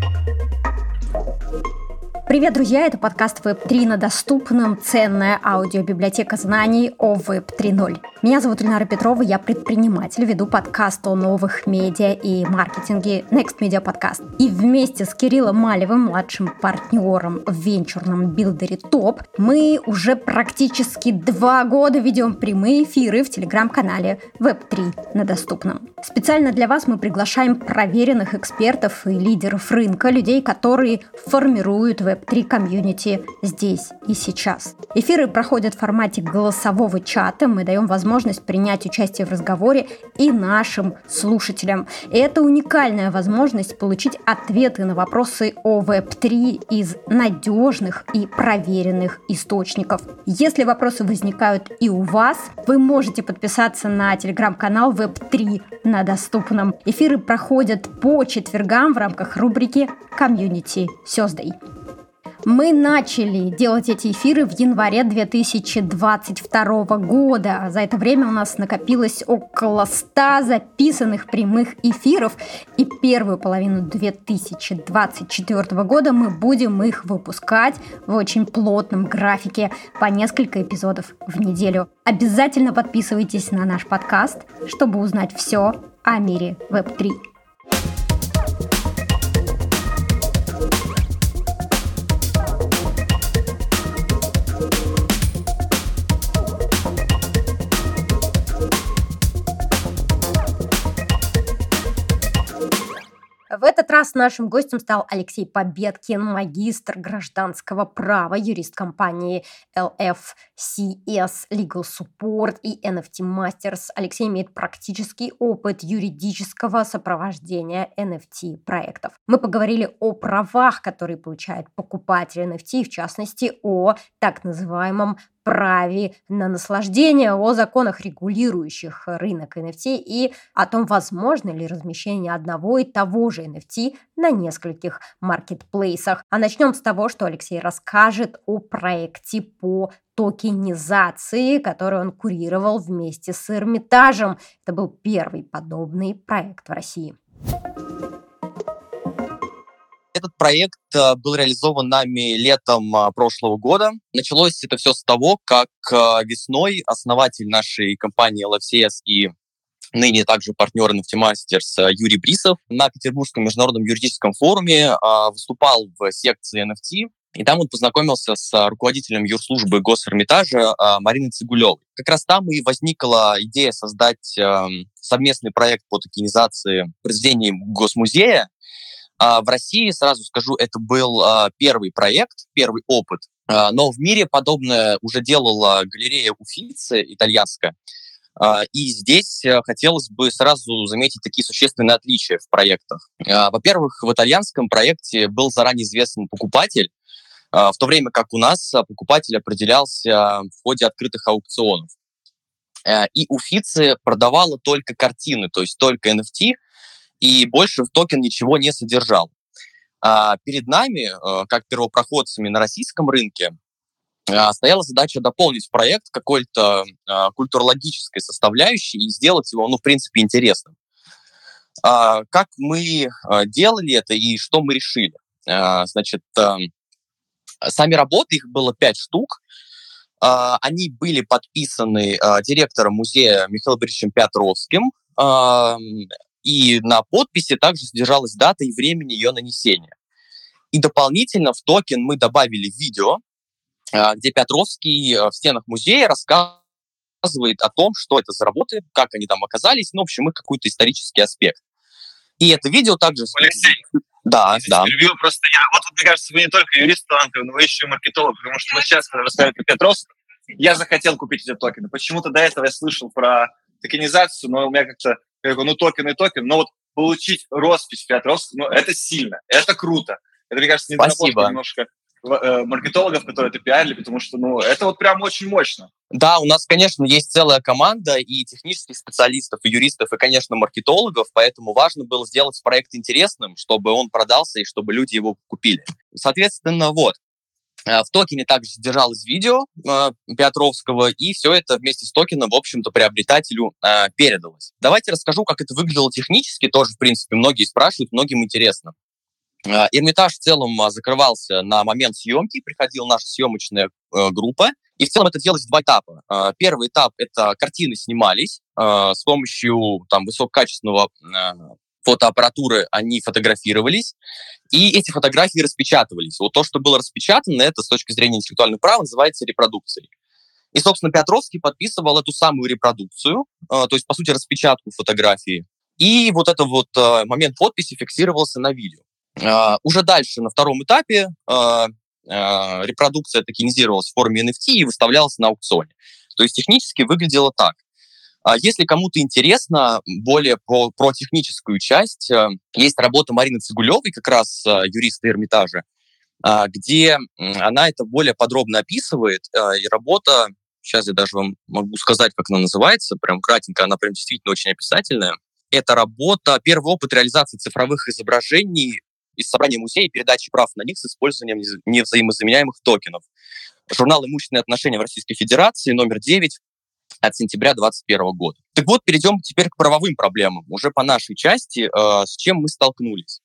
Thank you. Привет, друзья! Это подкаст Web3 на доступном, ценная аудиобиблиотека знаний о Web 3.0. Меня зовут Ильнара Петрова, я предприниматель, веду подкаст о новых медиа и маркетинге Next Media Podcast. И вместе с Кириллом Малевым, младшим партнером в венчурном билдере ТОП, мы уже практически два года ведем прямые эфиры в телеграм-канале Web3 на доступном. Специально для вас мы приглашаем проверенных экспертов и лидеров рынка, людей, которые формируют Web Web3 комьюнити здесь и сейчас. Эфиры проходят в формате голосового чата. Мы даем возможность принять участие в разговоре и нашим слушателям. И это уникальная возможность получить ответы на вопросы о Web3 из надежных и проверенных источников. Если вопросы возникают и у вас, вы можете подписаться на телеграм-канал Web3 на доступном. Эфиры проходят по четвергам в рамках рубрики «Комьюнити Сёздой». Мы начали делать эти эфиры в январе 2022 года. За это время у нас накопилось около 100 записанных прямых эфиров. И первую половину 2024 года мы будем их выпускать в очень плотном графике по несколько эпизодов в неделю. Обязательно подписывайтесь на наш подкаст, чтобы узнать все о мире Web3. Раз нашим гостем стал Алексей Победкин, магистр гражданского права, юрист компании LFCS Legal Support и NFT Masters. Алексей имеет практический опыт юридического сопровождения NFT проектов. Мы поговорили о правах, которые получает покупатель NFT, в частности о так называемом праве на наслаждение, о законах, регулирующих рынок NFT и о том, возможно ли размещение одного и того же NFT на нескольких маркетплейсах. А начнем с того, что Алексей расскажет о проекте по токенизации, который он курировал вместе с Эрмитажем. Это был первый подобный проект в России. Этот проект э, был реализован нами летом а, прошлого года. Началось это все с того, как э, весной основатель нашей компании LFCS и ныне также партнер Masters э, Юрий Брисов на Петербургском международном юридическом форуме а, выступал в секции NFT, и там он познакомился с руководителем юрслужбы Госэрмитажа а, Мариной Цигулевой. Как раз там и возникла идея создать эм, совместный проект по токенизации произведений Госмузея, в России, сразу скажу, это был а, первый проект, первый опыт, а, но в мире подобное уже делала галерея Уфицы итальянская. И здесь э, хотелось бы сразу заметить такие существенные отличия в проектах. Во-первых, в итальянском проекте был заранее известен покупатель, в то время как у нас покупатель определялся в ходе открытых аукционов. Э, и Уфицы продавала только картины, то есть только NFT, и больше в токен ничего не содержал. А перед нами, э, как первопроходцами на российском рынке, э, стояла задача дополнить проект какой-то э, культурологической составляющей и сделать его, ну, в принципе, интересным. А, как мы делали это и что мы решили? Значит, сами работы, их было пять штук, они были подписаны директором музея Михаилом Борисовичем Петровским, и на подписи также содержалась дата и время ее нанесения. И дополнительно в токен мы добавили видео, а, где Петровский э, в стенах музея рассказывает о том, что это за работы, как они там оказались, ну, в общем, и какой-то исторический аспект. И это видео также... Алексей, да, да. Перебью, просто я... Вот, мне кажется, вы не только юрист талантливый, но вы еще и маркетолог, потому что вы сейчас, когда рассказываете Петровского, я захотел купить эти токены. Почему-то до этого я слышал про токенизацию, но у меня как-то я говорю, ну токен и токен, но вот получить роспись Петровского, ну это сильно, это круто. Это, мне кажется, недоработка немножко э, маркетологов, которые это пиарили, потому что, ну, это вот прям очень мощно. Да, у нас, конечно, есть целая команда и технических специалистов, и юристов, и, конечно, маркетологов, поэтому важно было сделать проект интересным, чтобы он продался и чтобы люди его купили. Соответственно, вот, в токене также содержалось видео э, Петровского, и все это вместе с токеном, в общем-то, приобретателю э, передалось. Давайте расскажу, как это выглядело технически, тоже, в принципе, многие спрашивают, многим интересно. Эрмитаж в целом закрывался на момент съемки, приходила наша съемочная группа, и в целом это делалось в два этапа. Первый этап — это картины снимались с помощью там, высококачественного фотоаппаратуры, они фотографировались, и эти фотографии распечатывались. Вот то, что было распечатано, это с точки зрения интеллектуального права называется репродукцией. И, собственно, Петровский подписывал эту самую репродукцию, э, то есть, по сути, распечатку фотографии. И вот этот вот э, момент подписи фиксировался на видео. Э, уже дальше, на втором этапе, репродукция токенизировалась в форме NFT и выставлялась на аукционе. То есть технически выглядело так. А если кому-то интересно более про, про техническую часть, есть работа Марины Цигулевой, как раз юриста Эрмитажа, где она это более подробно описывает. И работа Сейчас я даже вам могу сказать, как она называется, прям кратенько, она прям действительно очень описательная. Это работа, первый опыт реализации цифровых изображений из собрания музея и передачи прав на них с использованием невзаимозаменяемых токенов. Журнал «Имущественные отношения в Российской Федерации» номер 9 от сентября 2021 года. Так вот, перейдем теперь к правовым проблемам, уже по нашей части, э, с чем мы столкнулись.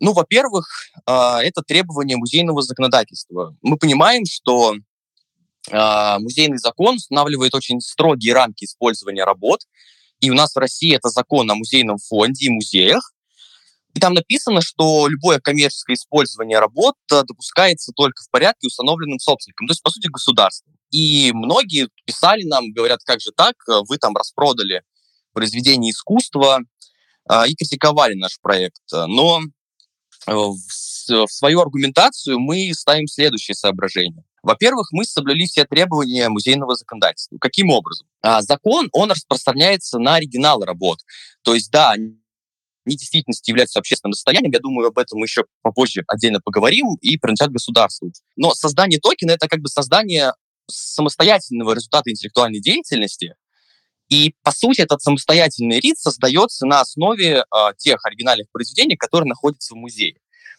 Ну, во-первых, э, это требование музейного законодательства. Мы понимаем, что а, музейный закон устанавливает очень строгие рамки использования работ. И у нас в России это закон о музейном фонде и музеях. И там написано, что любое коммерческое использование работ э, допускается только в порядке, установленным собственником, то есть, по сути, государством. И многие писали нам, говорят, как же так, вы там распродали произведение искусства э, и критиковали наш проект. Но э, в свою аргументацию мы ставим следующее соображение. Во-первых, мы соблюли все требования музейного законодательства. Каким образом? А, закон, он распространяется на оригиналы работ. То есть, да, они действительно являются общественным достоянием. Я думаю, об этом мы еще попозже отдельно поговорим и принадлежат государству. Но создание токена — это как бы создание самостоятельного результата интеллектуальной деятельности, и, по сути, этот самостоятельный рит создается на основе э, тех оригинальных произведений, которые находятся в музее.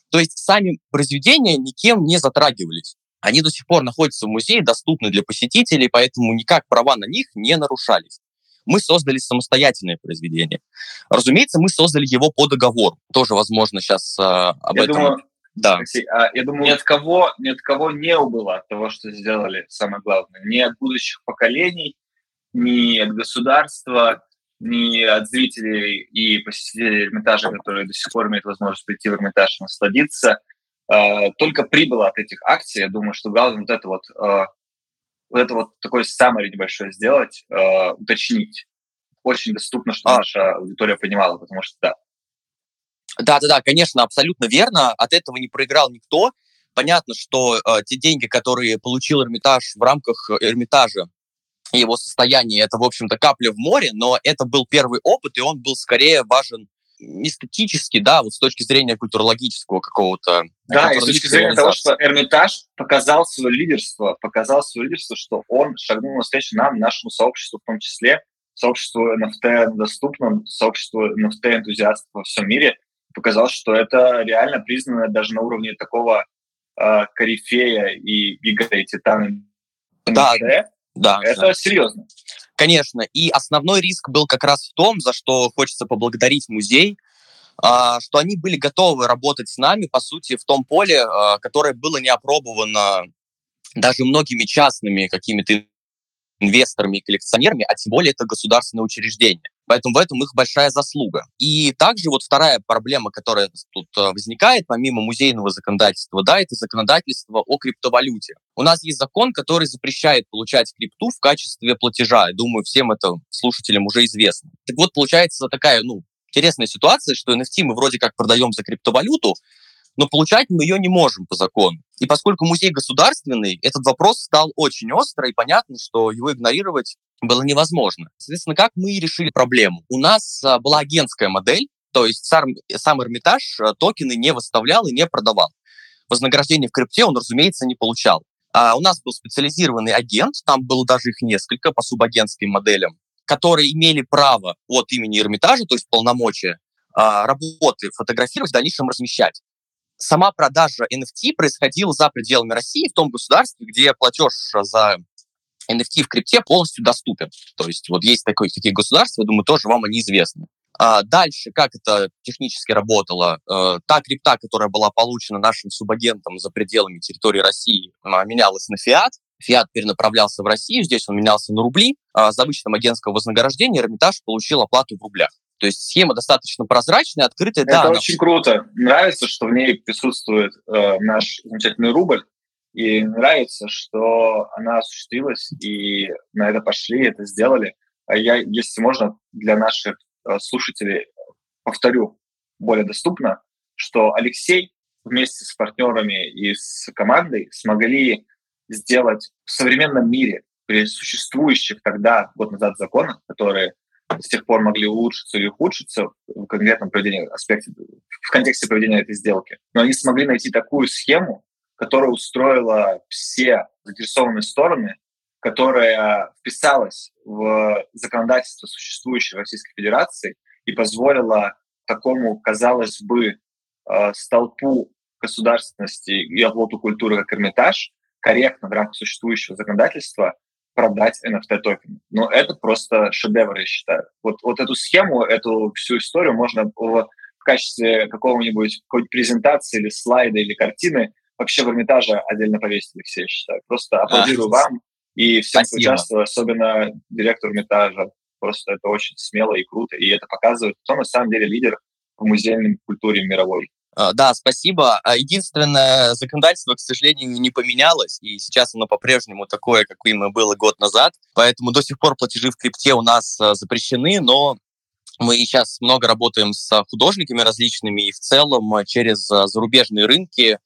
То есть сами произведения никем не затрагивались они до сих пор находятся в музее, доступны для посетителей, поэтому никак права на них не нарушались. Мы создали самостоятельное произведение. Разумеется, мы создали его по договору. Тоже, возможно, сейчас э, об я этом... Думаю, да. Алексей, а, я думаю, ни от, кого, ни от кого не убыло от того, что сделали, самое главное. Ни от будущих поколений, ни от государства, ни от зрителей и посетителей Эрмитажа, которые до сих пор имеют возможность прийти в Эрмитаж и насладиться – Э, только прибыло от этих акций. Я думаю, что главное вот это вот, э, вот это вот такой summary небольшой сделать, уточнить. Очень доступно, чтобы а. наша аудитория понимала, потому что да. Да, да, да, конечно, абсолютно верно. От этого не проиграл никто. Понятно, что э, те деньги, которые получил Эрмитаж в рамках Эрмитажа и его состояния, это, в общем-то, капля в море, но это был первый опыт, и он был скорее важен эстетически, да, вот с точки зрения культурологического какого-то... Да, и с точки зрения того, что Эрмитаж показал свое лидерство, показал свое лидерство, что он шагнул навстречу нам, нашему сообществу в том числе, сообществу NFT доступном, сообществу NFT-энтузиастов во всем мире, показал, что это реально признано даже на уровне такого э, корифея и гига и титана. Да, да. Это да. серьезно. Конечно, и основной риск был как раз в том, за что хочется поблагодарить музей, а, что они были готовы работать с нами, по сути, в том поле, а, которое было не опробовано даже многими частными какими-то инвесторами и коллекционерами, а тем более это государственное учреждение. Поэтому в этом их большая заслуга. И также вот вторая проблема, которая тут э, возникает, помимо музейного законодательства, да, это законодательство о криптовалюте. У нас есть закон, который запрещает получать крипту в качестве платежа. Я думаю, всем это слушателям уже известно. Так вот, получается такая, ну, интересная ситуация, что NFT мы вроде как продаем за криптовалюту, но получать мы ее не можем по закону. И поскольку музей государственный, этот вопрос стал очень острый, и понятно, что его игнорировать было невозможно. Соответственно, как мы решили проблему? У нас а, была агентская модель, то есть сам, сам Эрмитаж а, токены не выставлял и не продавал. Вознаграждение в крипте он, разумеется, не получал. А у нас был специализированный агент, там было даже их несколько по субагентским моделям, которые имели право от имени Эрмитажа, то есть полномочия, а, работы фотографировать, в дальнейшем размещать сама продажа NFT происходила за пределами России, в том государстве, где платеж за NFT в крипте полностью доступен. То есть вот есть такое, такие государства, я думаю, тоже вам они известны. А дальше, как это технически работало? Э, та крипта, которая была получена нашим субагентом за пределами территории России, менялась на фиат. Фиат перенаправлялся в Россию, здесь он менялся на рубли. А за вычетом агентского вознаграждения Эрмитаж получил оплату в рублях. То есть схема достаточно прозрачная, открытая. Это да, очень она... круто. Нравится, что в ней присутствует э, наш замечательный рубль. И нравится, что она осуществилась, и на это пошли, это сделали. А я, если можно, для наших э, слушателей повторю более доступно, что Алексей вместе с партнерами и с командой смогли сделать в современном мире при существующих тогда, год назад, законах, которые с тех пор могли улучшиться или ухудшиться в конкретном проведении аспекте, в контексте проведения этой сделки. Но они смогли найти такую схему, которая устроила все заинтересованные стороны, которая вписалась в законодательство существующей Российской Федерации и позволила такому, казалось бы, э, столпу государственности и оплоту культуры, как Эрмитаж, корректно в рамках существующего законодательства продать NFT-токен. Но это просто шедевр, я считаю. Вот, вот эту схему, эту всю историю можно в, качестве какого-нибудь какой-нибудь презентации или слайда или картины вообще в Эрмитаже отдельно повесить, Алексей, я считаю. Просто аплодирую а, вам и всем, кто участвовал, особенно директору Эрмитажа. Просто это очень смело и круто, и это показывает, кто на самом деле лидер в музейной культуре мировой. А, да, спасибо. А единственное, законодательство, к сожалению, не поменялось, и сейчас оно по-прежнему такое, каким было год назад. Поэтому до сих пор платежи в крипте у нас а, запрещены, но мы сейчас много работаем с художниками различными, и в целом через зарубежные рынки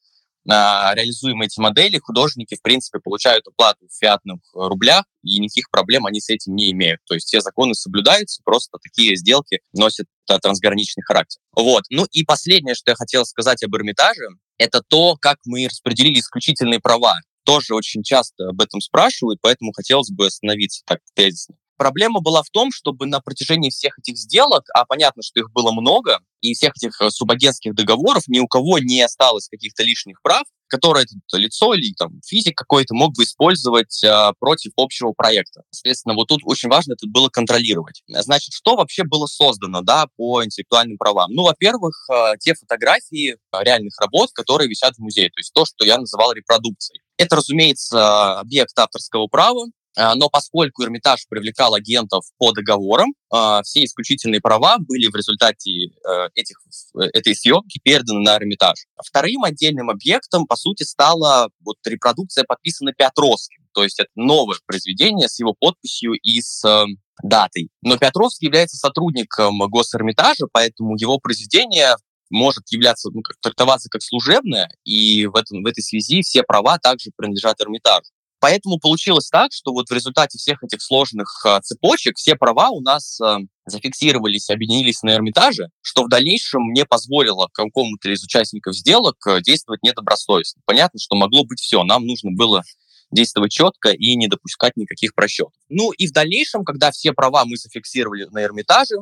реализуем эти модели, художники, в принципе, получают оплату в фиатных э, рублях, и никаких проблем они с этим не имеют. То есть все законы соблюдаются, просто такие сделки носят трансграничный характер. Вот. Ну и последнее, что я хотел сказать об Эрмитаже, это то, как мы распределили исключительные права. Тоже очень часто об этом спрашивают, поэтому хотелось бы остановиться так тезисно. Проблема была в том, чтобы на протяжении всех этих сделок, а понятно, что их было много, и всех этих э, субагентских договоров ни у кого не осталось каких-то лишних прав, которые это лицо или там физик какой-то мог бы использовать э, против общего проекта. Соответственно, вот тут очень важно это было контролировать. Значит, что вообще было создано, да, по интеллектуальным правам? Ну, во-первых, э, те фотографии реальных работ, которые висят в музее, то есть то, что я называл репродукцией. Это, разумеется, объект авторского права, но поскольку Эрмитаж привлекал агентов по договорам, а, все исключительные права были в результате э, этих, э, этой съемки переданы на Эрмитаж. Вторым отдельным объектом, по сути, стала вот репродукция, подписана Петровским. То есть это новое произведение с его подписью и с э, датой. Но Петровский является сотрудником Госэрмитажа, поэтому его произведение может являться, ну, трактоваться как служебное, и в, этом, в этой связи все права также принадлежат Эрмитажу. Поэтому получилось так, что вот в результате всех этих сложных э, цепочек все права у нас э, зафиксировались, объединились на Эрмитаже, что в дальнейшем не позволило какому-то из участников сделок э, действовать недобросовестно. Понятно, что могло быть все. Нам нужно было действовать четко и не допускать никаких просчетов. Ну и в дальнейшем, когда все права мы зафиксировали на Эрмитаже,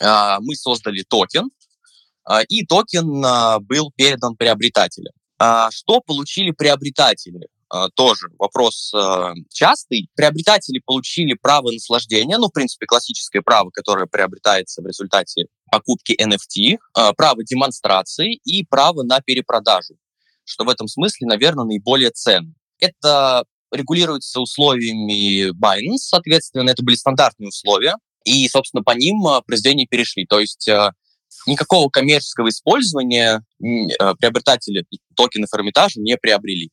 мы создали токен, и токен был передан приобретателям. Что получили приобретатели? А, тоже вопрос а, частый. Приобретатели получили право наслаждения, ну, в принципе, классическое право, которое приобретается в результате покупки NFT, а, право демонстрации и право на перепродажу, что в этом смысле, наверное, наиболее ценно. Это регулируется условиями Binance, соответственно, это были стандартные условия, и, собственно, по ним произведения перешли. То есть никакого коммерческого использования приобретатели токенов Эрмитажа не приобрели.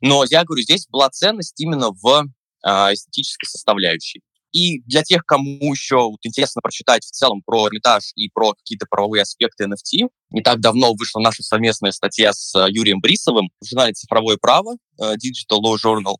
Но я говорю, здесь была ценность именно в э, эстетической составляющей. И для тех, кому еще вот, интересно прочитать в целом про Эрмитаж и про какие-то правовые аспекты NFT, не так давно вышла наша совместная статья с э, Юрием Брисовым в журнале «Цифровое право» э, Digital Law Journal.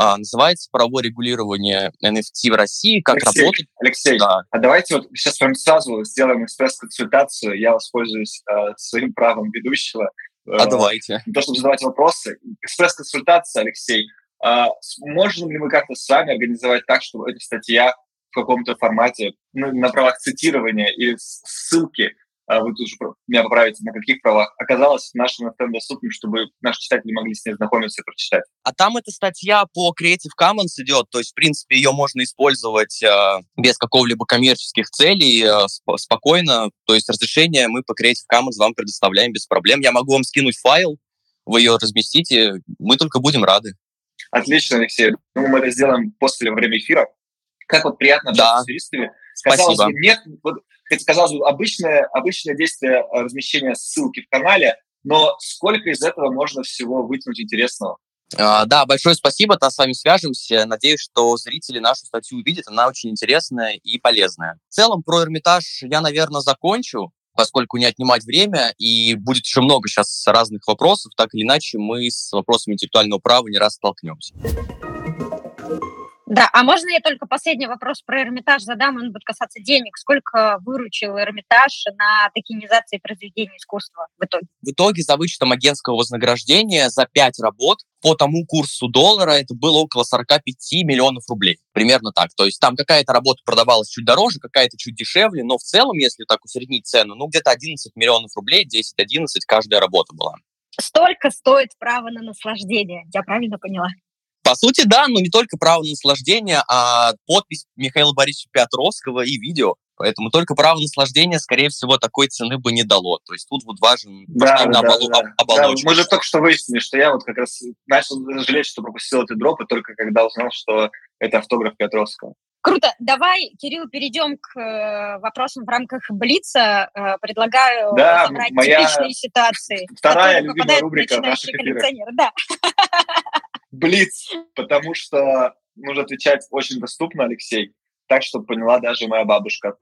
Uh, называется «Правовое регулирование NFT в России. Как Алексей, работать». Алексей, да. а давайте вот сейчас прям сразу сделаем экспресс-консультацию. Я воспользуюсь uh, своим правом ведущего а э, давайте. Не то, чтобы задавать вопросы. Экспресс-консультация, Алексей. А можем ли мы как-то с вами организовать так, чтобы эта статья в каком-то формате, ну, на правах цитирования или ссылки вы тут же меня поправите, на каких правах, оказалась в нашем FM доступным, чтобы наши читатели могли с ней знакомиться и прочитать. А там эта статья по Creative Commons идет, то есть, в принципе, ее можно использовать э, без какого-либо коммерческих целей, э, сп- спокойно, то есть разрешение мы по Creative Commons вам предоставляем без проблем. Я могу вам скинуть файл, вы ее разместите, мы только будем рады. Отлично, Алексей. Ну, мы это сделаем после, во время эфира. Как вот приятно да. с юристами. Казалось Спасибо. бы, нет, вот это, казалось бы, обычное, обычное действие э, размещения ссылки в канале, но сколько из этого можно всего вытянуть интересного? Uh, да, большое спасибо, то с вами свяжемся. Надеюсь, что зрители нашу статью увидят, она очень интересная и полезная. В целом, про Эрмитаж я, наверное, закончу, поскольку не отнимать время, и будет еще много сейчас разных вопросов, так или иначе мы с вопросами интеллектуального права не раз столкнемся. Да, а можно я только последний вопрос про Эрмитаж задам, он будет касаться денег. Сколько выручил Эрмитаж на токенизации произведений искусства в итоге? В итоге за вычетом агентского вознаграждения за 5 работ по тому курсу доллара это было около 45 миллионов рублей. Примерно так. То есть там какая-то работа продавалась чуть дороже, какая-то чуть дешевле, но в целом, если так усреднить цену, ну где-то 11 миллионов рублей, 10-11 каждая работа была. Столько стоит право на наслаждение, я правильно поняла? По сути, да, но не только право на наслаждение, а подпись Михаила Борисовича Петровского и видео. Поэтому только право наслаждения, скорее всего, такой цены бы не дало. То есть тут вот важен да, да, оболо- да. оболочка. Да, мы же только что выяснили, что я вот как раз начал жалеть, что пропустил эти дропы, только когда узнал, что это автограф Петровского. Круто. Давай, Кирилл, перейдем к э, вопросам в рамках Блица. Э, предлагаю да, собрать моя типичные ситуации. Вторая любимая рубрика наших эфиров. Да. Блиц, потому что нужно отвечать очень доступно, Алексей, так, чтобы поняла даже моя бабушка.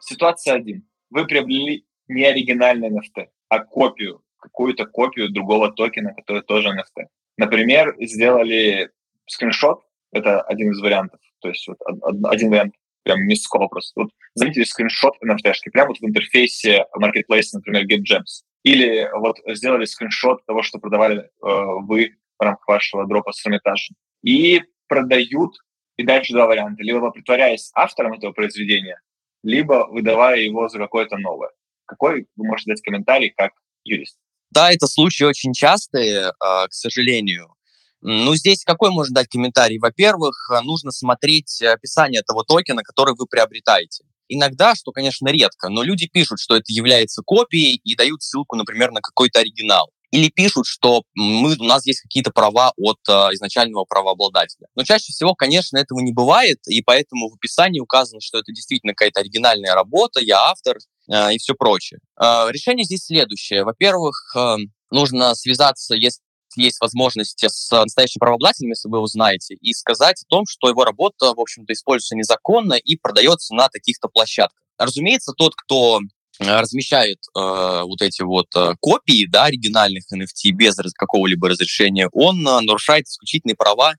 Ситуация один. Вы приобрели не оригинальный NFT, а копию, какую-то копию другого токена, который тоже NFT. Например, сделали скриншот, это один из вариантов, то есть вот один вариант прям мисского просто. Вот заметили скриншот NFT, прямо вот в интерфейсе Marketplace, например, GetGems. Или вот сделали скриншот того, что продавали э, вы в рамках вашего дропа с Эрмитажем. И продают, и дальше два варианта. Либо притворяясь автором этого произведения, либо выдавая его за какое-то новое. Какой вы можете дать комментарий как юрист? Да, это случаи очень частые, э, к сожалению. Ну, здесь какой можно дать комментарий? Во-первых, нужно смотреть описание того токена, который вы приобретаете. Иногда, что, конечно, редко, но люди пишут, что это является копией и дают ссылку, например, на какой-то оригинал. Или пишут, что мы, у нас есть какие-то права от э, изначального правообладателя. Но чаще всего, конечно, этого не бывает, и поэтому в описании указано, что это действительно какая-то оригинальная работа, я автор э, и все прочее. Э, решение здесь следующее. Во-первых, э, нужно связаться, если есть возможность с настоящим правообладателем, если вы его знаете, и сказать о том, что его работа, в общем-то, используется незаконно и продается на таких-то площадках. Разумеется, тот, кто э, размещает э, вот эти вот э, копии да, оригинальных NFT без какого-либо разрешения, он э, нарушает исключительные права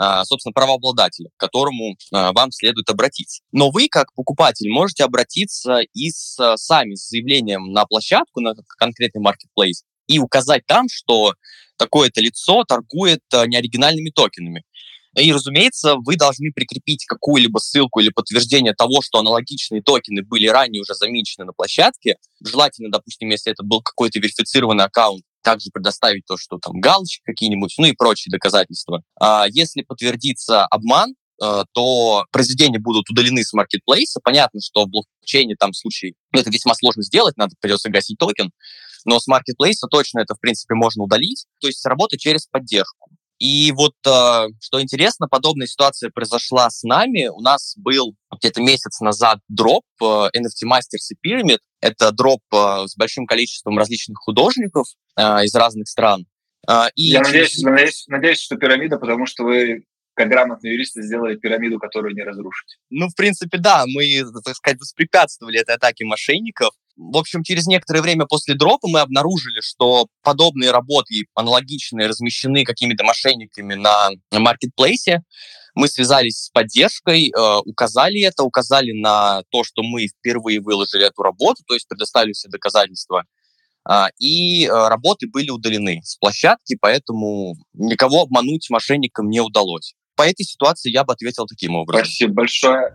э, собственно, правообладателя, к которому э, вам следует обратиться. Но вы, как покупатель, можете обратиться и с, сами с заявлением на площадку, на конкретный marketplace, и указать там, что такое-то лицо торгует э, неоригинальными токенами. И, разумеется, вы должны прикрепить какую-либо ссылку или подтверждение того, что аналогичные токены были ранее уже замечены на площадке. Желательно, допустим, если это был какой-то верифицированный аккаунт, также предоставить то, что там галочки какие-нибудь, ну и прочие доказательства. А если подтвердится обман, э, то произведения будут удалены с маркетплейса. Понятно, что в блокчейне там случай, ну, это весьма сложно сделать, надо придется гасить токен, но с маркетплейса точно это, в принципе, можно удалить, то есть работать через поддержку. И вот, э, что интересно, подобная ситуация произошла с нами. У нас был где-то месяц назад дроп э, NFT Masters и Pyramid. Это дроп э, с большим количеством различных художников из разных стран. И Я надеюсь, надеюсь, надеюсь, что пирамида, потому что вы как грамотные юристы сделали пирамиду, которую не разрушить. Ну, в принципе, да, мы, так сказать, воспрепятствовали этой атаке мошенников. В общем, через некоторое время после дропа мы обнаружили, что подобные работы, аналогичные, размещены какими-то мошенниками на маркетплейсе. Мы связались с поддержкой, э, указали это, указали на то, что мы впервые выложили эту работу, то есть предоставили все доказательства. Э, и э, работы были удалены с площадки, поэтому никого обмануть мошенникам не удалось. По этой ситуации я бы ответил таким образом. Спасибо большое.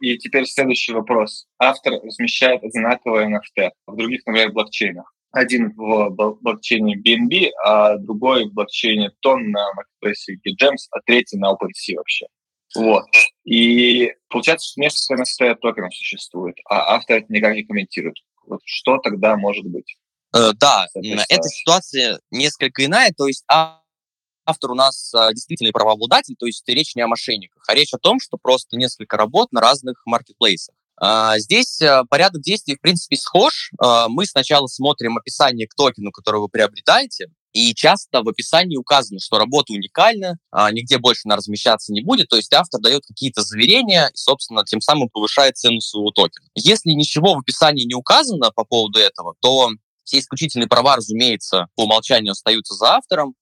И теперь следующий вопрос. Автор размещает одинаковые NFT в других, например, блокчейнах. Один в блокчейне BNB, а другой в блокчейне Ton на маркетплейсе Gems, а третий на OpenSea вообще. Вот. И получается, что несколько NFT токенов существует, а автор это никак не комментирует. Вот что тогда может быть? Э, да, эта ситуация несколько иная, то есть автор у нас а, действительный правообладатель, то есть речь не о мошенниках, а речь о том, что просто несколько работ на разных маркетплейсах. А, здесь а, порядок действий, в принципе, схож. Мы сначала смотрим описание к токену, который вы приобретаете, и часто в описании указано, что работа уникальна, нигде больше она размещаться не будет, то есть автор дает какие-то заверения и, собственно, тем самым повышает цену своего токена. Если ничего в описании не указано по поводу этого, то все исключительные права, разумеется, по умолчанию остаются за автором,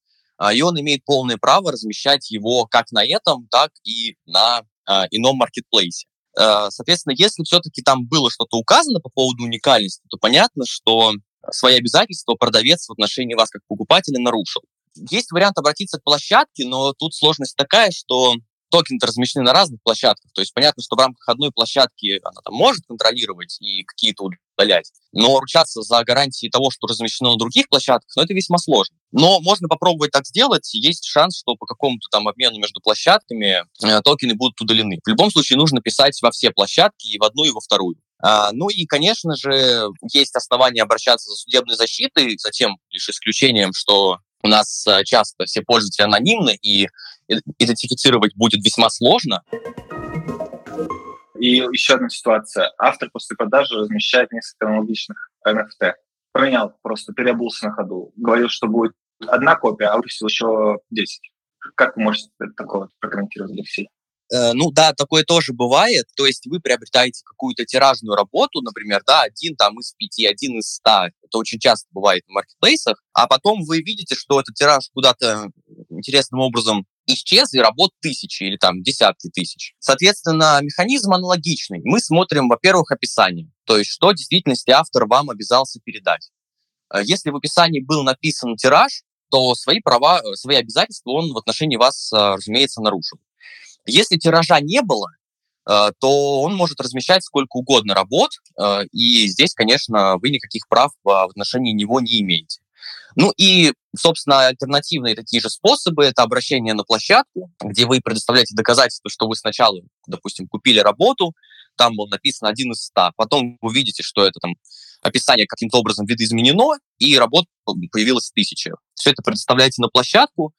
и он имеет полное право размещать его как на этом, так и на а, ином маркетплейсе. А, соответственно, если все-таки там было что-то указано по поводу уникальности, то понятно, что свои обязательства продавец в отношении вас как покупателя нарушил. Есть вариант обратиться к площадке, но тут сложность такая, что токены размещены на разных площадках. То есть понятно, что в рамках одной площадки она там может контролировать и какие-то удалять, но ручаться за гарантии того, что размещено на других площадках, ну, это весьма сложно. Но можно попробовать так сделать. Есть шанс, что по какому-то там обмену между площадками э, токены будут удалены. В любом случае нужно писать во все площадки, и в одну, и во вторую. А, ну и, конечно же, есть основания обращаться за судебной защитой, за тем лишь исключением, что у нас э, часто все пользователи анонимны, и идентифицировать будет весьма сложно. И еще одна ситуация. Автор после продажи размещает несколько аналогичных NFT. Поменял, просто переобулся на ходу. Говорил, что будет одна копия, а выпустил еще 10. Как вы можете такое прокомментировать, Алексей? Э, ну да, такое тоже бывает. То есть вы приобретаете какую-то тиражную работу, например, да, один там из пяти, один из ста. Это очень часто бывает в маркетплейсах. А потом вы видите, что этот тираж куда-то интересным образом исчез, и работ тысячи или там десятки тысяч. Соответственно, механизм аналогичный. Мы смотрим, во-первых, описание, то есть что в действительности автор вам обязался передать. Э, если в описании был написан тираж, то свои права, э, свои обязательства он в отношении вас, разумеется, нарушил. Если тиража не было, э, то он может размещать сколько угодно работ, э, и здесь, конечно, вы никаких прав в отношении него не имеете. Ну и, собственно, альтернативные такие же способы – это обращение на площадку, где вы предоставляете доказательства, что вы сначала, допустим, купили работу, там был написан один из ста, потом вы видите, что это там описание каким-то образом видоизменено, и работ появилось тысяча. Все это предоставляете на площадку,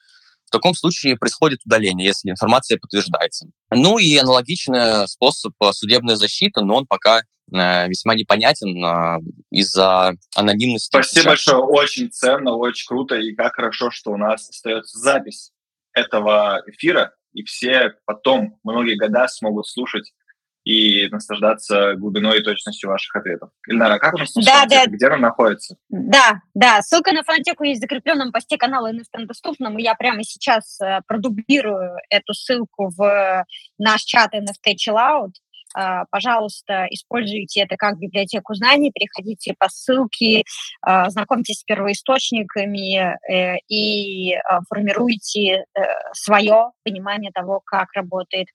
в таком случае происходит удаление, если информация подтверждается. Ну и аналогичный способ судебной защиты, но он пока э, весьма непонятен э, из-за анонимности. Спасибо большое, очень ценно, очень круто, и как хорошо, что у нас остается запись этого эфира, и все потом многие года смогут слушать и наслаждаться глубиной и точностью ваших ответов. Ильнара, как у нас да, да. где она находится? Да, да, ссылка на фонотеку есть в закрепленном посте канала NFT доступном, и я прямо сейчас э, продублирую эту ссылку в наш чат NFT Chill Out, а, пожалуйста, используйте это как библиотеку знаний, переходите по ссылке, а, знакомьтесь с первоисточниками э, и а, формируйте э, свое понимание того, как работает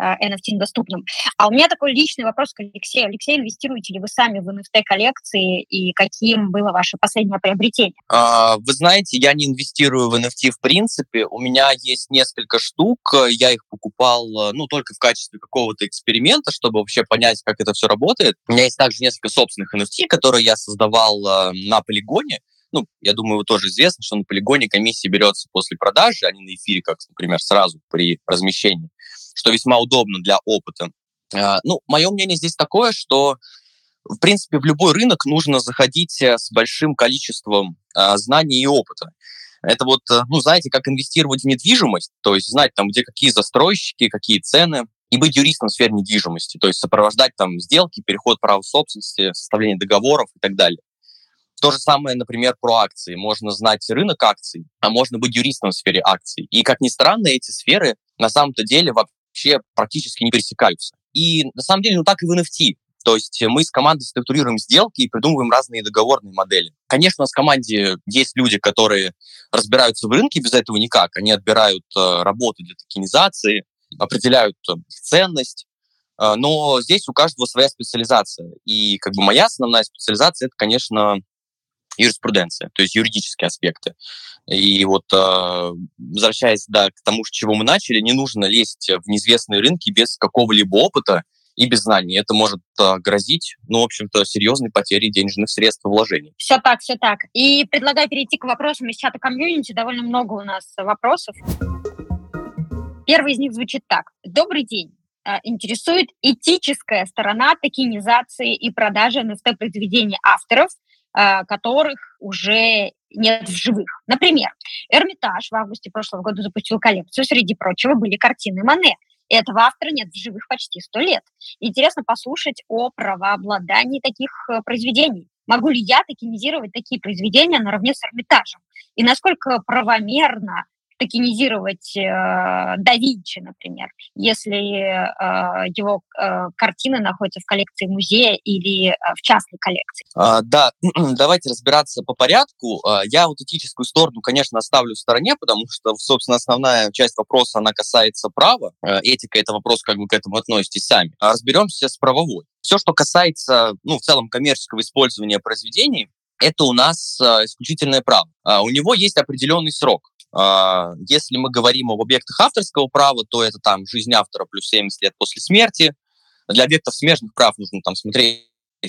NFT доступным. А у меня такой личный вопрос к Алексею. Алексей, инвестируете ли вы сами в NFT-коллекции и каким было ваше последнее приобретение? Вы знаете, я не инвестирую в NFT в принципе. У меня есть несколько штук, я их покупал ну, только в качестве какого-то эксперимента, чтобы вообще понять, как это все работает. У меня есть также несколько собственных NFT, которые я создавал э, на полигоне. Ну, я думаю, вы тоже известно, что на полигоне комиссия берется после продажи, а не на эфире, как, например, сразу при размещении, что весьма удобно для опыта. Э, ну, мое мнение здесь такое, что в принципе, в любой рынок нужно заходить э, с большим количеством э, знаний и опыта. Это вот, э, ну, знаете, как инвестировать в недвижимость, то есть знать там, где какие застройщики, какие цены, и быть юристом в сфере недвижимости, то есть сопровождать там сделки, переход права собственности, составление договоров и так далее. То же самое, например, про акции. Можно знать рынок акций, а можно быть юристом в сфере акций. И, как ни странно, эти сферы на самом-то деле вообще практически не пересекаются. И на самом деле, ну так и в NFT. То есть мы с командой структурируем сделки и придумываем разные договорные модели. Конечно, у нас в команде есть люди, которые разбираются в рынке, без этого никак. Они отбирают э, работу для токенизации, определяют ценность, А, но здесь у каждого своя специализация. И как бы моя основная специализация это, конечно, юриспруденция, то есть юридические аспекты. И вот э, возвращаясь да, к тому, с чего мы начали, не нужно лезть в неизвестные рынки без какого-либо опыта и без знаний. Это может э, грозить, ну, в общем-то, серьезной потерей денежных средств и вложений. Все так, все так. И предлагаю перейти к вопросам из чата комьюнити. Довольно много у нас вопросов. Первый из них звучит так. Добрый день. Э, интересует этическая сторона токенизации и продажи NFT-произведений авторов, э, которых уже нет в живых. Например, Эрмитаж в августе прошлого года запустил коллекцию. Среди прочего были картины Мане. Этого автора нет в живых почти сто лет. Интересно послушать о правообладании таких э, произведений. Могу ли я токенизировать такие произведения наравне с Эрмитажем? И насколько правомерно токенизировать э, да Винчи, например, если э, его э, картины находятся в коллекции музея или э, в частной коллекции? А, да, давайте разбираться по порядку. А, я вот этическую сторону, конечно, оставлю в стороне, потому что, собственно, основная часть вопроса, она касается права. Э, этика — это вопрос, как вы к этому относитесь сами. А разберемся с правовой. Все, что касается, ну, в целом, коммерческого использования произведений, это у нас э, исключительное право. Uh, у него есть определенный срок. А, если мы говорим об объектах авторского права, то это там жизнь автора плюс 70 лет после смерти. Для объектов смежных прав нужно там смотреть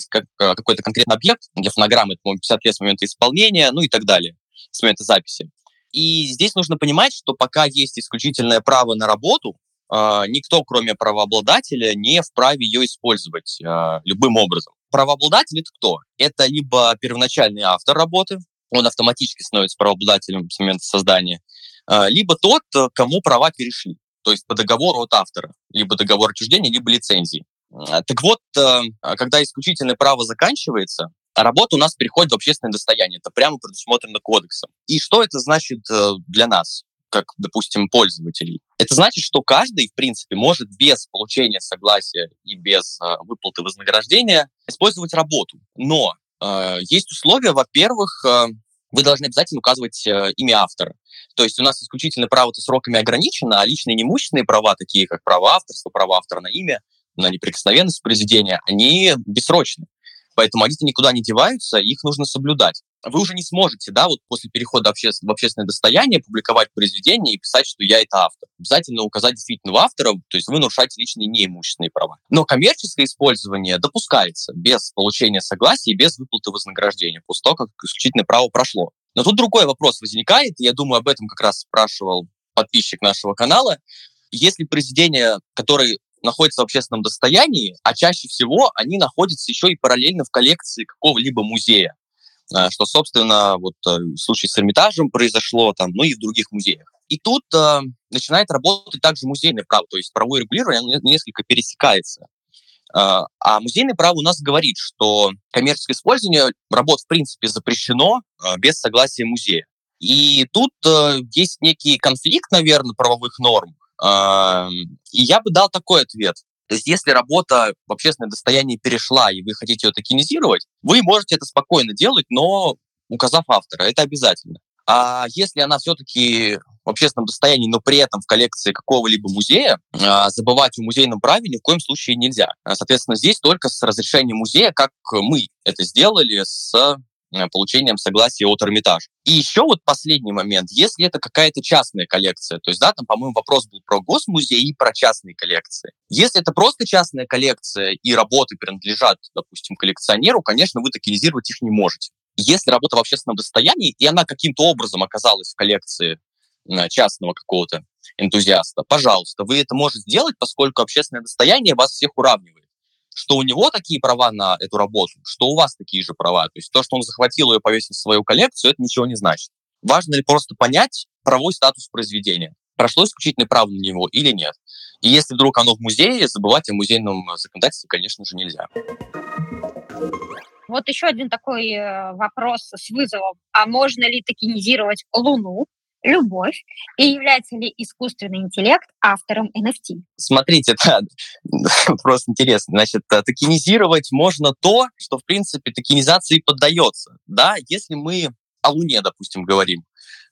как, а, какой-то конкретный объект. Для фонограммы это, 50 лет с момента исполнения, ну и так далее, с момента записи. И здесь нужно понимать, что пока есть исключительное право на работу, а, никто, кроме правообладателя, не вправе ее использовать любым образом. Правообладатель — это кто? Это либо первоначальный автор работы, он автоматически становится правообладателем с момента создания, а, либо тот, э, кому права перешли, то есть по договору от автора, либо договор отчуждения, либо лицензии. А, так вот, э, а, когда исключительное право заканчивается, работа у нас переходит в общественное достояние. Это прямо предусмотрено кодексом. И что это значит э, для нас? как, допустим, пользователей. Это значит, что каждый, в принципе, может без получения согласия и без выплаты вознаграждения использовать работу. Но есть условия, во-первых, а, вы должны обязательно указывать э, имя автора. То есть у нас исключительно право-то сроками ограничено, а личные неимущественные права, такие как право авторства, право автора на имя, на неприкосновенность произведения, они бессрочны. Поэтому они никуда не деваются, их нужно соблюдать вы уже не сможете, да, вот после перехода обще... в общественное достояние публиковать произведение и писать, что я это автор. Обязательно указать действительно автора, то есть вы нарушаете личные неимущественные права. Но коммерческое использование допускается без получения согласия и без выплаты вознаграждения, после того, как исключительное право прошло. Но тут другой вопрос возникает, и я думаю, об этом как раз спрашивал подписчик нашего канала. Если произведения, которые находятся в общественном достоянии, а чаще всего они находятся еще и параллельно в коллекции какого-либо музея. Э, что, собственно, вот э, в случае с Эрмитажем произошло там, ну и в других музеях. И тут э, начинает работать также музейное право, то есть правовое регулирование несколько пересекается. Э, а музейное право у нас говорит, что коммерческое использование работ в принципе запрещено э, без согласия музея. И тут э, есть некий конфликт, наверное, правовых норм. Э, и я бы дал такой ответ. То есть если работа в общественное достояние перешла, и вы хотите ее токенизировать, вы можете это спокойно делать, но указав автора. Это обязательно. А если она все-таки в общественном достоянии, но при этом в коллекции какого-либо музея, а, забывать о музейном праве ни в коем случае нельзя. Соответственно, здесь только с разрешения музея, как мы это сделали с получением согласия от Эрмитажа. И еще вот последний момент, если это какая-то частная коллекция, то есть, да, там, по-моему, вопрос был про госмузей и про частные коллекции. Если это просто частная коллекция и работы принадлежат, допустим, коллекционеру, конечно, вы токенизировать их не можете. Если работа в общественном достоянии, и она каким-то образом оказалась в коллекции э, частного какого-то энтузиаста, пожалуйста, вы это можете сделать, поскольку общественное достояние вас всех уравнивает что у него такие права на эту работу, что у вас такие же права. То есть то, что он захватил ее, повесил в свою коллекцию, это ничего не значит. Важно ли просто понять правовой статус произведения? Прошло исключительное право на него или нет? И если вдруг оно в музее, забывать о музейном законодательстве, конечно же, нельзя. Вот еще один такой э, вопрос с вызовом. А можно ли токенизировать Луну? Любовь и является ли искусственный интеллект автором NFT? Смотрите, да, просто интересно. Значит, э, токенизировать можно то, что, в принципе, токенизации поддается. Да, если мы о Луне, допустим, говорим,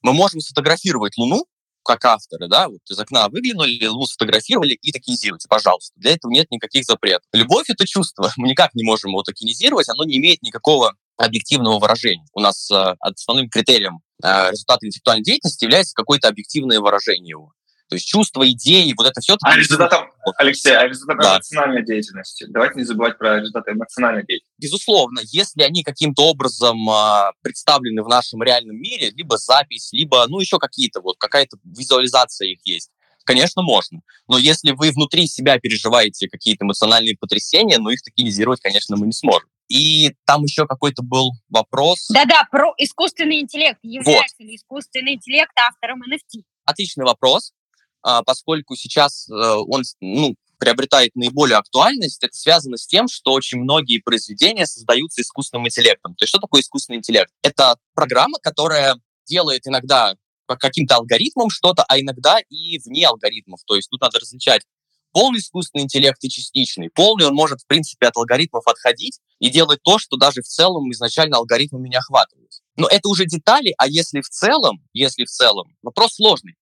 мы можем сфотографировать Луну, как авторы, да, вот из окна выглянули, Луну сфотографировали и токенизируйте, пожалуйста. Для этого нет никаких запретов. Любовь — это чувство. Мы никак не можем его токенизировать, оно не имеет никакого объективного выражения. У нас э, основным критерием э, результата интеллектуальной деятельности является какое-то объективное выражение его. То есть чувства, идеи, вот это все. А результатом, Алексей, а результатом да. эмоциональной деятельности? Давайте не забывать про результаты эмоциональной деятельности. Безусловно, если они каким-то образом э, представлены в нашем реальном мире, либо запись, либо, ну, еще какие-то, вот какая-то визуализация их есть, конечно, можно. Но если вы внутри себя переживаете какие-то эмоциональные потрясения, ну, их токенизировать, конечно, мы не сможем. И там еще какой-то был вопрос. Да-да, про искусственный интеллект. Является вот. ли искусственный интеллект автором NFT? Отличный вопрос. А, поскольку сейчас э, он ну, приобретает наиболее актуальность, это связано с тем, что очень многие произведения создаются искусственным интеллектом. То есть что такое искусственный интеллект? Это программа, которая делает иногда по каким-то алгоритмам что-то, а иногда и вне алгоритмов. То есть тут надо различать полный искусственный интеллект и частичный. Полный он может, в принципе, от алгоритмов отходить и делать то, что даже в целом изначально алгоритмами не охватывают. Но это уже детали, а если в целом, если в целом, вопрос сложный.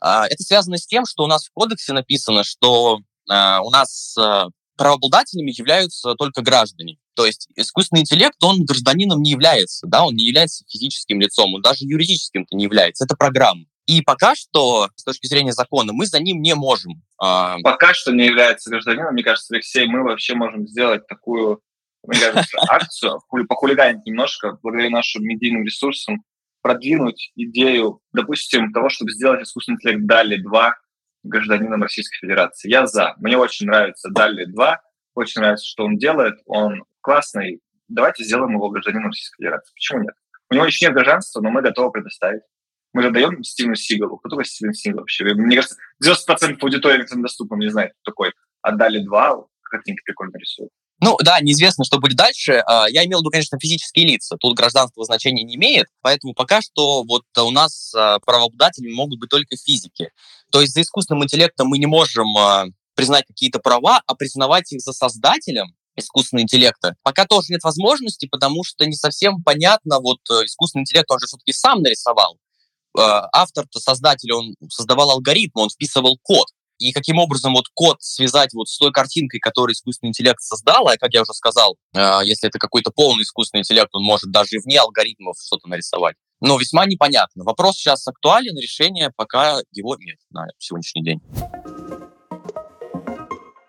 А, это связано с тем, что у нас в кодексе написано, что а, у нас а, правообладателями являются только граждане. То есть искусственный интеллект, он гражданином не является, да, он не является физическим лицом, он даже юридическим-то не является, это программа. И пока что, с точки зрения закона, мы за ним не можем. Пока что не является гражданином, мне кажется, Алексей, мы вообще можем сделать такую, мне кажется, акцию, похулиганить немножко, благодаря нашим медийным ресурсам, продвинуть идею, допустим, того, чтобы сделать искусственный интеллект Дали 2 гражданином Российской Федерации. Я за. Мне очень нравится Дали 2, очень нравится, что он делает, он классный. Давайте сделаем его гражданином Российской Федерации. Почему нет? У него еще нет гражданства, но мы готовы предоставить. Мы же даем Стивену Сигалу. Кто такой Стивен Сигал вообще? Мне кажется, 90% аудитории доступно не знает, кто такой. Отдали два, картинки прикольно рисуют. Ну да, неизвестно, что будет дальше. А, я имел в виду, конечно, физические лица. Тут гражданство значения не имеет, поэтому пока что вот у нас а, правообладателями могут быть только физики. То есть за искусственным интеллектом мы не можем а, признать какие-то права, а признавать их за создателем искусственного интеллекта. Пока тоже нет возможности, потому что не совсем понятно, вот э, искусственный интеллект, он же все-таки сам нарисовал. Автор-то, создатель, он создавал алгоритм, он вписывал код и каким образом вот код связать вот с той картинкой, которую искусственный интеллект создал, а как я уже сказал, э, если это какой-то полный искусственный интеллект, он может даже вне алгоритмов что-то нарисовать. Но весьма непонятно. Вопрос сейчас актуален, решения пока его нет на сегодняшний день.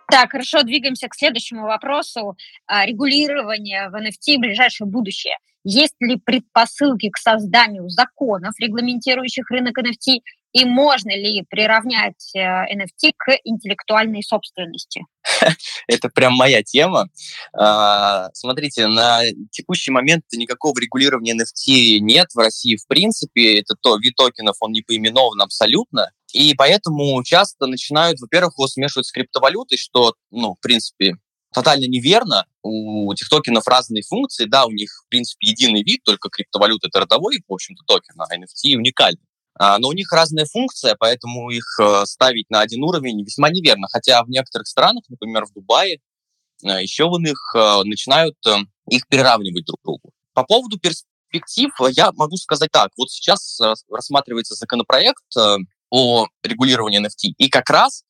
Так, хорошо, двигаемся к следующему вопросу. А, регулирование в NFT в ближайшее будущее. Есть ли предпосылки к созданию законов, регламентирующих рынок NFT, и можно ли приравнять NFT э, к интеллектуальной собственности? Это прям моя тема. А, смотрите, на текущий момент никакого регулирования NFT нет в России в принципе. Это то, вид токенов, он не поименован абсолютно. И поэтому часто начинают, во-первых, его смешивать с криптовалютой, что, ну, в принципе, тотально неверно. У этих токенов разные функции, да, у них, в принципе, единый вид, только криптовалюта — это родовой, в общем-то, токен, а NFT уникальный. А, но у них разная функция, поэтому их э, ставить на один уровень весьма неверно. Хотя в некоторых странах, например, в Дубае, э, еще в иных, э, начинают их приравнивать друг к другу. По поводу перспектив я могу сказать так. Вот сейчас рассматривается законопроект о регулировании NFT, и как раз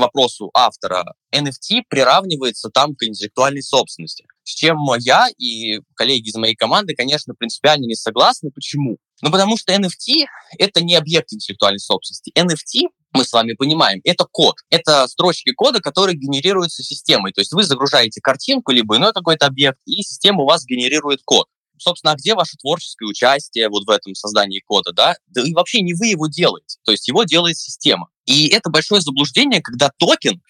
вопросу автора, NFT приравнивается там к интеллектуальной собственности. С чем я и коллеги из моей команды, конечно, принципиально не согласны. Почему? Ну, потому что NFT — это не объект интеллектуальной собственности. NFT мы с вами понимаем, это код. Это строчки кода, которые генерируются системой. То есть вы загружаете картинку, либо иной какой-то объект, и система у вас генерирует код. Собственно, а где ваше творческое участие вот в этом создании кода, да? Да и вообще не вы его делаете. То есть его делает система. И это большое заблуждение, когда токен,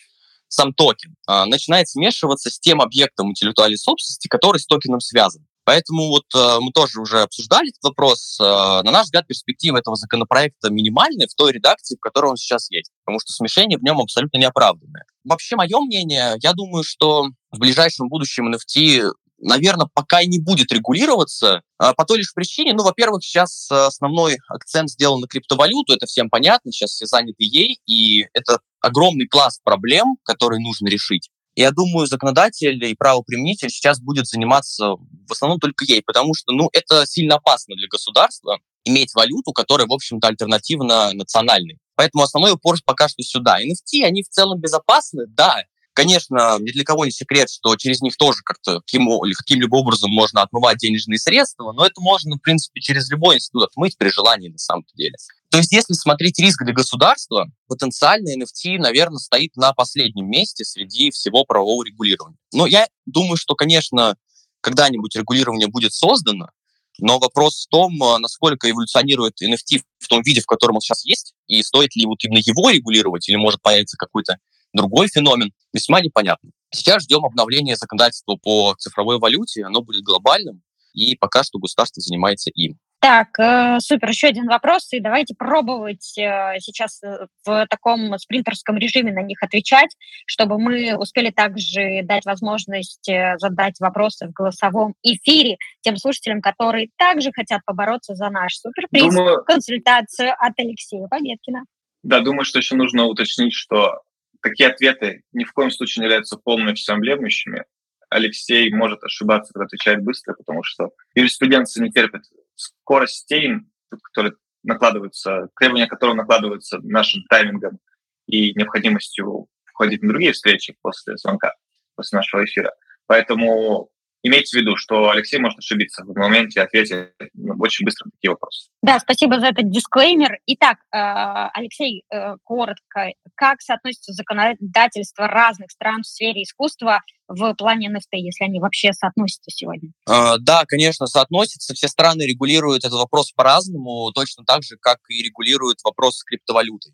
сам токен, э, начинает смешиваться с тем объектом интеллектуальной собственности, который с токеном связан. Поэтому вот э, мы тоже уже обсуждали этот вопрос. Э, на наш взгляд, перспектива этого законопроекта минимальная в той редакции, в которой он сейчас есть, потому что смешение в нем абсолютно неоправданное. Вообще, мое мнение, я думаю, что в ближайшем будущем NFT наверное, пока и не будет регулироваться а, по той лишь причине, ну, во-первых, сейчас основной акцент сделан на криптовалюту, это всем понятно, сейчас все заняты ей, и это огромный пласт проблем, которые нужно решить. Я думаю, законодатель и правоприменитель сейчас будет заниматься в основном только ей, потому что, ну, это сильно опасно для государства. иметь валюту, которая, в общем-то, альтернативна национальной. Поэтому основной упор пока что сюда. NFT, они в целом безопасны, да. Конечно, ни для кого не секрет, что через них тоже как-то каким, каким-либо образом можно отмывать денежные средства, но это можно, в принципе, через любой институт отмыть при желании на самом деле. То есть, если смотреть риск для государства, потенциально NFT, наверное, стоит на последнем месте среди всего правового регулирования. Но я думаю, что, конечно, когда-нибудь регулирование будет создано, но вопрос в том, а, насколько эволюционирует NFT в том виде, в котором он сейчас есть, и стоит ли вот именно его регулировать, или может появиться какой-то другой феномен, весьма непонятно. Сейчас ждем обновления законодательства по цифровой валюте, оно будет глобальным, и пока что государство занимается им. Так, э, супер. Еще один вопрос, и давайте пробовать э, сейчас э, в таком спринтерском режиме на них отвечать, чтобы мы успели также дать возможность э, задать вопросы в голосовом эфире тем слушателям, которые также хотят побороться за наш суперприз, думаю, консультацию от Алексея Победкина. Да, думаю, что еще нужно уточнить, что такие ответы ни в коем случае не являются полными всеобъемлющими. Алексей может ошибаться, когда отвечает быстро, потому что юриспруденция не терпит скоростей, которые накладываются, требования которого накладываются нашим таймингом и необходимостью входить на другие встречи после звонка, после нашего эфира. Поэтому имейте в виду, что Алексей может ошибиться в моменте ответе очень быстро на такие вопросы. Да, спасибо за этот дисклеймер. Итак, э, Алексей, э, коротко, как соотносится законодательство разных стран в сфере искусства в плане NFT, если они вообще соотносятся сегодня? Э, да, конечно, соотносятся. Все страны регулируют этот вопрос по-разному, точно так же, как и регулируют вопрос криптовалюты.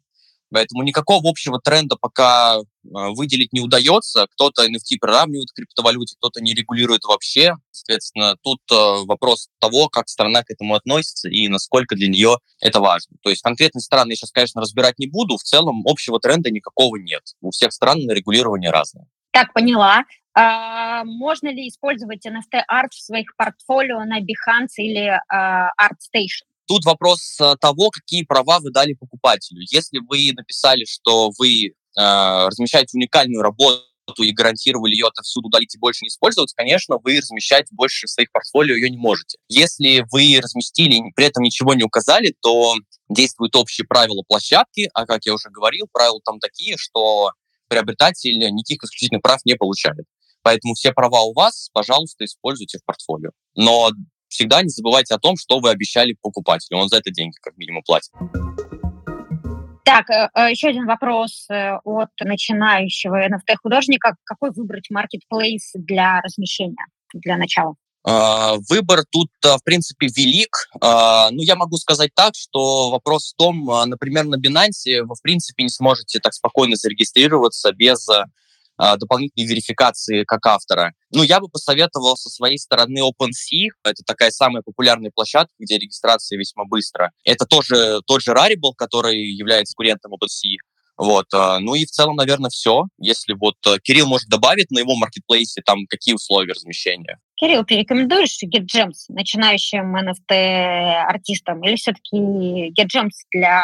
Поэтому никакого общего тренда пока а, выделить не удается. Кто-то NFT приравнивает к криптовалюте, кто-то не регулирует вообще. Соответственно, тут а, вопрос того, как страна к этому относится и насколько для нее это важно. То есть конкретные страны я сейчас, конечно, разбирать не буду. В целом общего тренда никакого нет. У всех стран регулирование разное. Так, поняла. А, можно ли использовать NFT-арт в своих портфолио на Behance или а, ArtStation? Тут вопрос э, того, какие права вы дали покупателю. Если вы написали, что вы э, размещаете уникальную работу и гарантировали ее отовсюду удалить и больше не использовать, конечно, вы размещать больше в своих портфолио ее не можете. Если вы разместили и при этом ничего не указали, то действуют общие правила площадки, а, как я уже говорил, правила там такие, что приобретатель никаких исключительных прав не получает. Поэтому все права у вас, пожалуйста, используйте в портфолио. Но всегда не забывайте о том, что вы обещали покупателю. Он за это деньги как минимум платит. Так, э, э, еще один вопрос э, от начинающего NFT-художника. Какой выбрать маркетплейс для размещения для начала? А, выбор тут, в принципе, велик. А, ну, я могу сказать так, что вопрос в том, например, на Binance вы, в принципе, не сможете так спокойно зарегистрироваться без а, дополнительной верификации как автора. Ну, я бы посоветовал со своей стороны OpenSea. Это такая самая популярная площадка, где регистрация весьма быстро. Это тоже тот же Rarible, который является конкурентом OpenSea. Вот. А, ну и в целом, наверное, все. Если вот э, Кирилл может добавить на его маркетплейсе, там какие условия размещения? Кирилл, ты рекомендуешь GetGems начинающим NFT-артистам или все-таки GetGems для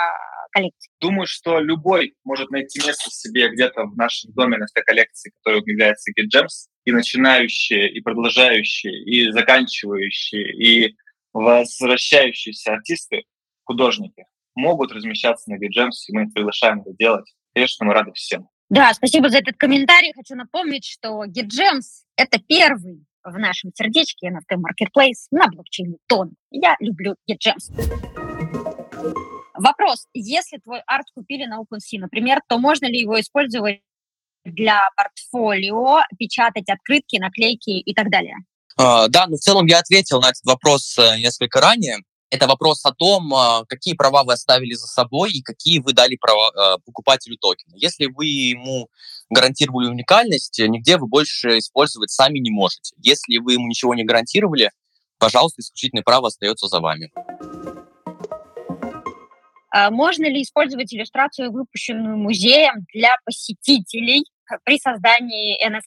коллекции? Думаю, что любой может найти место себе где-то в нашем доме на той коллекции, которая является GetGems, и начинающие, и продолжающие, и заканчивающие, и возвращающиеся артисты, художники могут размещаться на GetGems, и мы их приглашаем это делать. Конечно, мы рады всем. Да, спасибо за этот комментарий. Хочу напомнить, что GetGems — это первый в нашем сердечке NFT Marketplace на блокчейне Тон. Я люблю GetGems. Вопрос. Если твой арт купили на OpenSea, например, то можно ли его использовать для портфолио, печатать открытки, наклейки и так далее? Uh, да, ну в целом я ответил на этот вопрос uh, несколько ранее. Это вопрос о том, uh, какие права вы оставили за собой и какие вы дали права покупателю токена. Если вы ему гарантировали уникальность, нигде вы больше использовать сами не можете. Если вы ему ничего не гарантировали, пожалуйста, исключительное право остается за вами. А можно ли использовать иллюстрацию, выпущенную музеем, для посетителей при создании NFT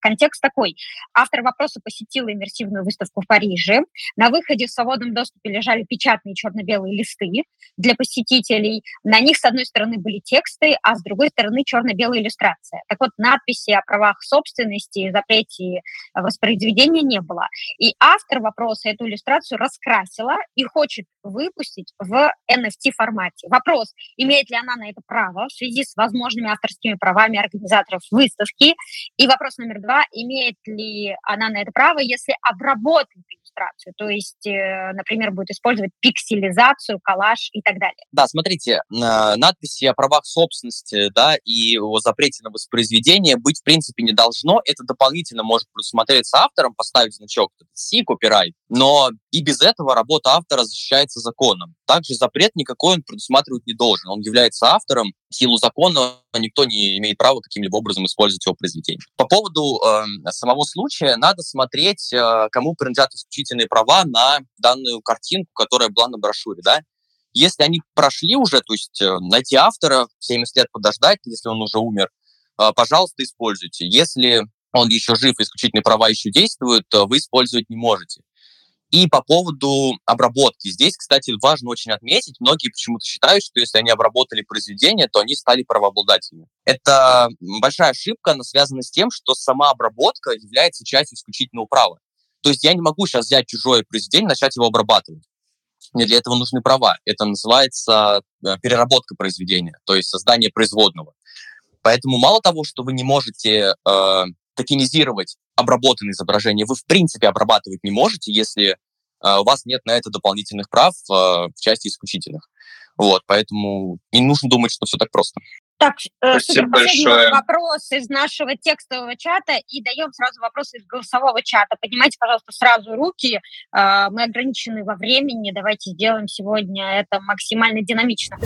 Контекст такой. Автор вопроса посетила иммерсивную выставку в Париже. На выходе в свободном доступе лежали печатные черно-белые листы для посетителей. На них, с одной стороны, были тексты, а с другой стороны, черно-белая иллюстрация. Так вот, надписи о правах собственности, запрете воспроизведения не было. И автор вопроса эту иллюстрацию раскрасила и хочет выпустить в NFT-формате. Вопрос, имеет ли она на это право в связи с возможными авторскими правами организаторов выставки. И вопрос номер два, имеет ли она на это право, если обработает иллюстрацию, то есть, э, например, будет использовать пикселизацию, коллаж и так далее. Да, смотрите, надписи о правах собственности, да, и о запрете на воспроизведение быть в принципе не должно. Это дополнительно может предусмотреться автором, поставить значок C, копирайт, но и без этого работа автора защищается законом. Также запрет никакой он предусматривать не должен. Он является автором, в силу закона никто не имеет права каким-либо образом использовать его произведение. По поводу э, самого случая, надо смотреть, э, кому принадлежат исключительные права на данную картинку, которая была на брошюре. Да? Если они прошли уже, то есть э, найти автора, 70 лет подождать, если он уже умер, э, пожалуйста, используйте. Если он еще жив, исключительные права еще действуют, вы использовать не можете. И по поводу обработки. Здесь, кстати, важно очень отметить, многие почему-то считают, что если они обработали произведение, то они стали правообладателями. Это большая ошибка, она связана с тем, что сама обработка является частью исключительного права. То есть я не могу сейчас взять чужое произведение и начать его обрабатывать. Мне для этого нужны права. Это называется э, переработка произведения, то есть создание производного. Поэтому мало того, что вы не можете э, токенизировать обработанное изображение, вы в принципе обрабатывать не можете, если э, у вас нет на это дополнительных прав э, в части исключительных. Вот, поэтому не нужно думать, что все так просто. Так, э, супер, большое. вопрос из нашего текстового чата и даем сразу вопрос из голосового чата. Поднимайте, пожалуйста, сразу руки. Мы ограничены во времени. Давайте сделаем сегодня это максимально динамично.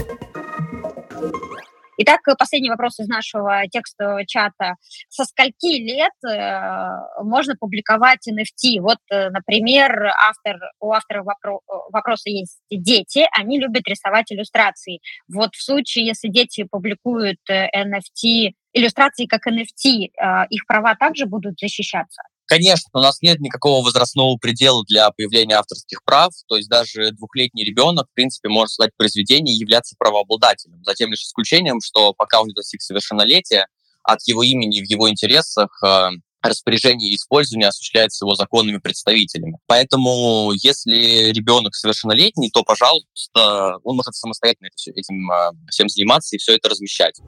Итак, последний вопрос из нашего текстового чата. Со скольки лет э, можно публиковать NFT? Вот, э, например, автор, у автора вопро- вопроса есть дети, они любят рисовать иллюстрации. Вот в случае, если дети публикуют NFT, э, иллюстрации как NFT, э, их права также будут защищаться? Конечно, у нас нет никакого возрастного предела для появления авторских прав, то есть даже двухлетний ребенок, в принципе, может создать произведение и являться правообладателем, за тем лишь исключением, что пока он не достиг совершеннолетия, от его имени в его интересах э, распоряжение и использование осуществляется его законными представителями. Поэтому, если ребенок совершеннолетний, то, пожалуйста, он может самостоятельно этим э, всем заниматься и все это размещать.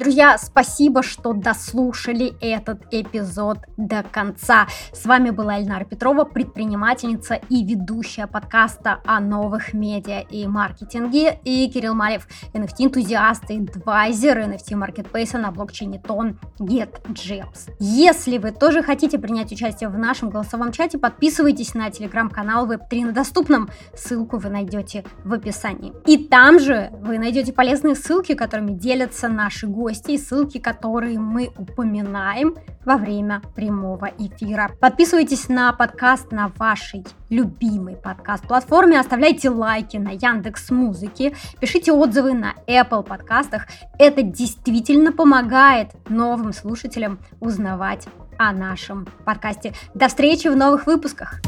Друзья, спасибо, что дослушали этот эпизод до конца. С вами была Эльнара Петрова, предпринимательница и ведущая подкаста о новых медиа и маркетинге, и Кирилл Малев, NFT-энтузиаст и адвайзер NFT-маркетплейса на блокчейне Тон GetJeps. Если вы тоже хотите принять участие в нашем голосовом чате, подписывайтесь на телеграм-канал Web3 на доступном. Ссылку вы найдете в описании. И там же вы найдете полезные ссылки, которыми делятся наши гости гости, ссылки которые мы упоминаем во время прямого эфира. Подписывайтесь на подкаст на вашей любимой подкаст-платформе, оставляйте лайки на Яндекс Музыке, пишите отзывы на Apple подкастах. Это действительно помогает новым слушателям узнавать о нашем подкасте. До встречи в новых выпусках!